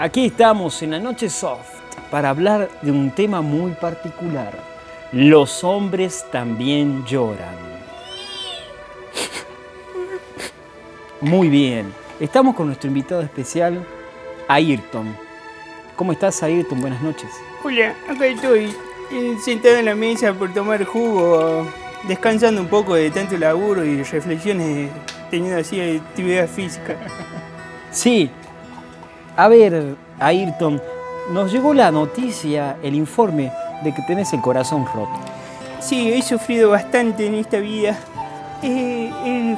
Aquí estamos en la noche soft para hablar de un tema muy particular. Los hombres también lloran. Muy bien, estamos con nuestro invitado especial, Ayrton. ¿Cómo estás, Ayrton? Buenas noches. Hola, acá estoy eh, sentado en la mesa por tomar jugo, descansando un poco de tanto laburo y reflexiones teniendo así actividad física. Sí, a ver, Ayrton, nos llegó la noticia, el informe de que tenés el corazón roto. Sí, he sufrido bastante en esta vida. He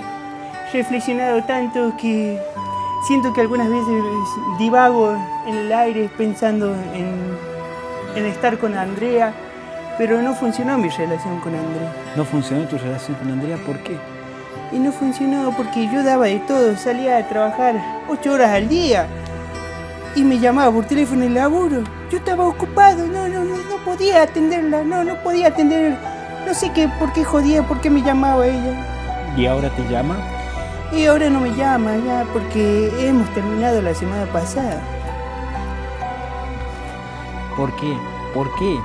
reflexionado tanto que siento que algunas veces divago en el aire pensando en, en estar con Andrea, pero no funcionó mi relación con Andrea. ¿No funcionó tu relación con Andrea? ¿Por qué? Y no funcionó porque yo daba de todo, salía a trabajar ocho horas al día y me llamaba por teléfono el laburo. Yo estaba ocupado, no, no, no, no podía atenderla, no, no podía atender. No sé qué, por qué jodía, por qué me llamaba ella. ¿Y ahora te llama? Y ahora no me llama ya porque hemos terminado la semana pasada. ¿Por qué? ¿Por qué?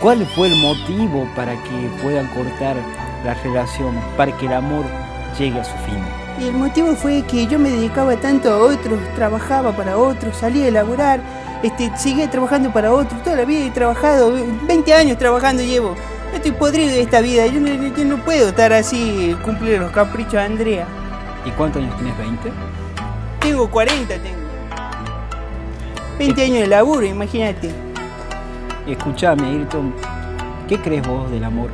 ¿Cuál fue el motivo para que puedan cortar la relación, para que el amor llegue a su fin? Y el motivo fue que yo me dedicaba tanto a otros, trabajaba para otros, salía a laburar, este, seguía trabajando para otros, toda la vida he trabajado, 20 años trabajando llevo. Estoy podrido de esta vida, yo no, yo no puedo estar así, cumplir los caprichos de Andrea. ¿Y cuántos años tienes? ¿20? Tengo 40, tengo. 20 años de laburo, imagínate. Escuchame, Ayrton, ¿qué crees vos del amor?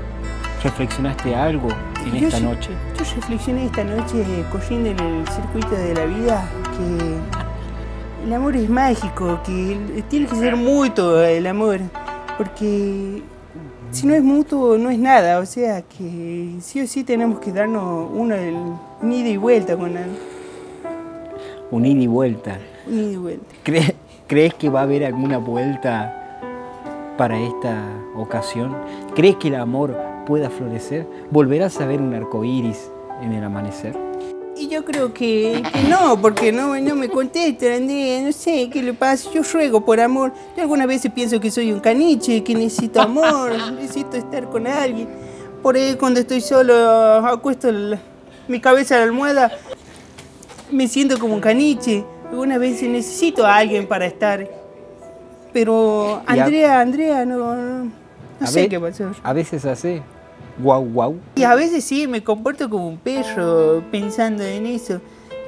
¿Reflexionaste algo en Yo esta noche? Yo reflexioné esta noche corriendo en el circuito de la vida que el amor es mágico, que tiene que ser mutuo el amor, porque si no es mutuo no es nada, o sea que sí o sí tenemos que darnos uno el un ida y vuelta con el Un ida y vuelta. un ida y vuelta. ¿Cre- ¿Crees que va a haber alguna vuelta para esta ocasión? ¿Crees que el amor pueda florecer? ¿Volverás a ver un arco iris en el amanecer? Y yo creo que, que no, porque no, no me contesta, Andrea, no sé qué le pasa, yo ruego por amor. Yo algunas veces pienso que soy un caniche, que necesito amor, necesito estar con alguien. Por ahí cuando estoy solo, acuesto la- mi cabeza a la almohada, me siento como un caniche. Algunas veces necesito a alguien para estar. Pero Andrea, Andrea, no, no, no A sé qué pasó. A veces hace guau guau. Y a veces sí, me comporto como un perro pensando en eso.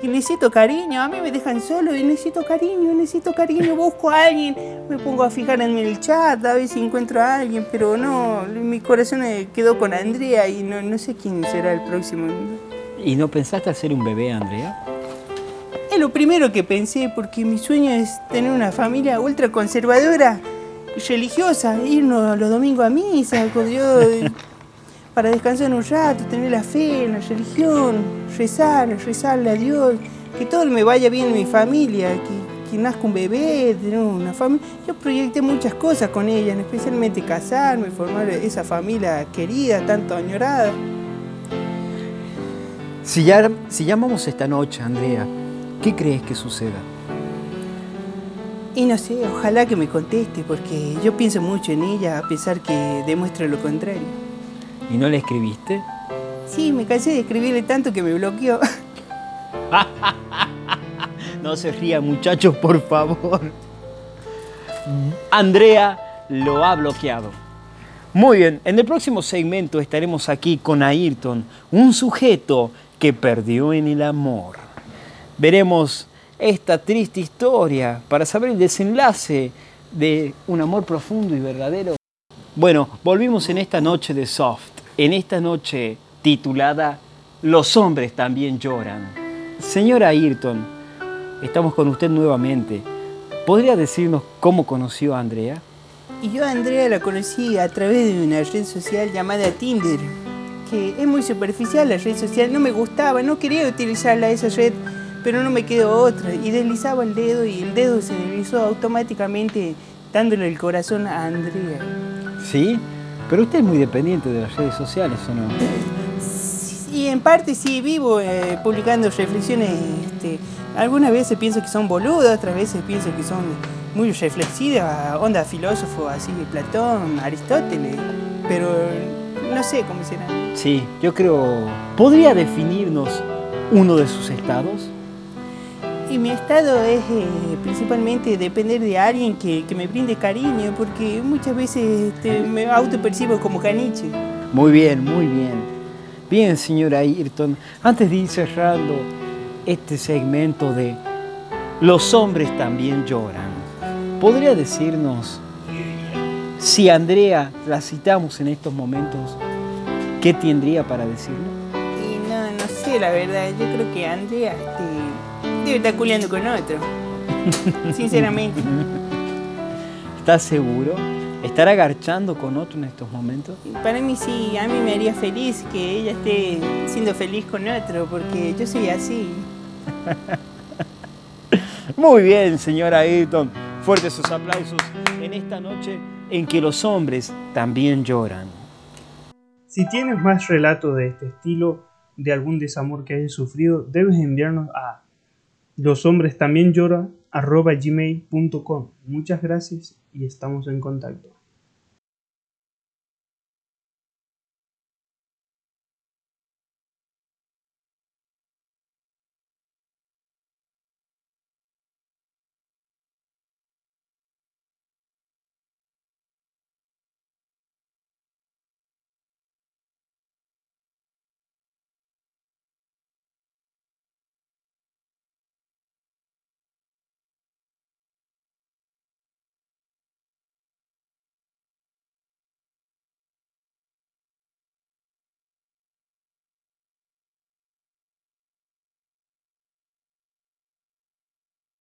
Y necesito cariño, a mí me dejan solo y necesito cariño, necesito cariño, busco a alguien, me pongo a fijar en el chat a ver si encuentro a alguien, pero no, mi corazón quedó con Andrea y no, no sé quién será el próximo. ¿Y no pensaste hacer un bebé, Andrea? Es lo primero que pensé porque mi sueño es tener una familia ultra conservadora religiosa, irnos los domingos a misa con Dios para descansar un rato, tener la fe en la religión, rezar, rezarle a Dios, que todo me vaya bien en mi familia, que, que nazca un bebé, tener una familia. Yo proyecté muchas cosas con ella, especialmente casarme, formar esa familia querida, tanto añorada. Si, llamamos esta noche, Andrea, ¿qué crees que suceda? Y no sé, ojalá que me conteste, porque yo pienso mucho en ella, a pesar que demuestra lo contrario. ¿Y no le escribiste? Sí, me cansé de escribirle tanto que me bloqueó. No se ría, muchachos, por favor. Andrea lo ha bloqueado. Muy bien, en el próximo segmento estaremos aquí con Ayrton, un sujeto que perdió en el amor. Veremos esta triste historia para saber el desenlace de un amor profundo y verdadero. Bueno, volvimos en esta noche de Soft, en esta noche titulada Los hombres también lloran. Señora Ayrton, estamos con usted nuevamente. ¿Podría decirnos cómo conoció a Andrea? Y yo a Andrea la conocí a través de una red social llamada Tinder, que es muy superficial la red social, no me gustaba, no quería utilizarla esa red, pero no me quedó otra. Y deslizaba el dedo y el dedo se deslizó automáticamente dándole el corazón a Andrea. Sí, pero usted es muy dependiente de las redes sociales, ¿o no? Y en parte sí vivo eh, publicando reflexiones este, algunas veces pienso que son boludos, otras veces pienso que son muy reflexivos, onda filósofo así, Platón, Aristóteles, pero no sé cómo será. Sí, yo creo, ¿podría definirnos uno de sus estados? Y mi estado es eh, principalmente depender de alguien que, que, me brinde cariño, porque muchas veces este, me autopercibo como caniche. Muy bien, muy bien. Bien, señora Ayrton, antes de ir cerrando este segmento de Los hombres también lloran, ¿podría decirnos si Andrea la citamos en estos momentos, qué tendría para decirle? La verdad, yo creo que Andrea este, debe estar culiando con otro, sinceramente. ¿Estás seguro? ¿Estar agarchando con otro en estos momentos? Para mí sí, a mí me haría feliz que ella esté siendo feliz con otro, porque yo soy así. Muy bien, señora Ayrton. Fuertes sus aplausos en esta noche en que los hombres también lloran. Si tienes más relatos de este estilo, de algún desamor que hayas sufrido, debes enviarnos a los hombres también gmail.com. Muchas gracias y estamos en contacto.